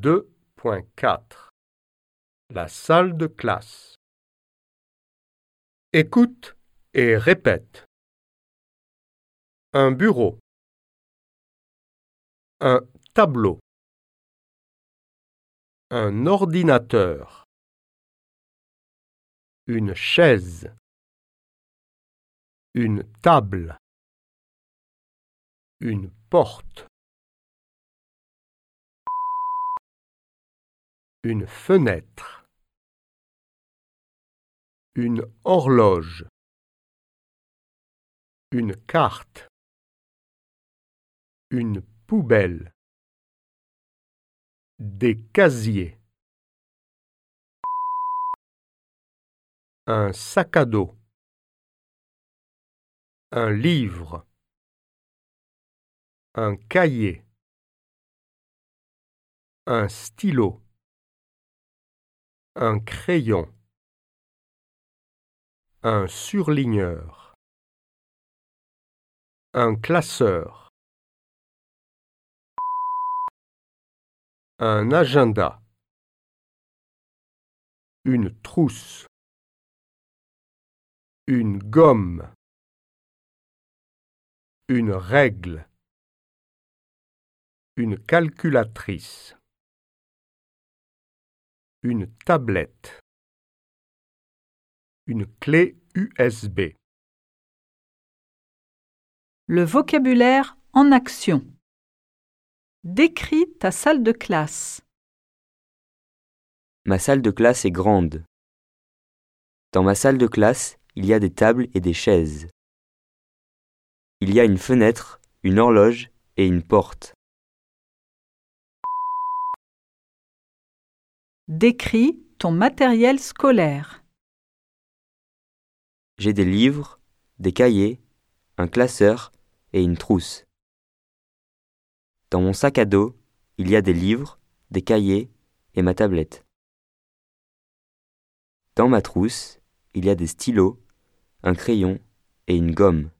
2.4 La salle de classe Écoute et répète. Un bureau. Un tableau. Un ordinateur. Une chaise. Une table. Une porte. Une fenêtre. Une horloge. Une carte. Une poubelle. Des casiers. Un sac à dos. Un livre. Un cahier. Un stylo. Un crayon. Un surligneur. Un classeur. Un agenda. Une trousse. Une gomme. Une règle. Une calculatrice. Une tablette. Une clé USB. Le vocabulaire en action. Décris ta salle de classe. Ma salle de classe est grande. Dans ma salle de classe, il y a des tables et des chaises. Il y a une fenêtre, une horloge et une porte. Décris ton matériel scolaire. J'ai des livres, des cahiers, un classeur et une trousse. Dans mon sac à dos, il y a des livres, des cahiers et ma tablette. Dans ma trousse, il y a des stylos, un crayon et une gomme.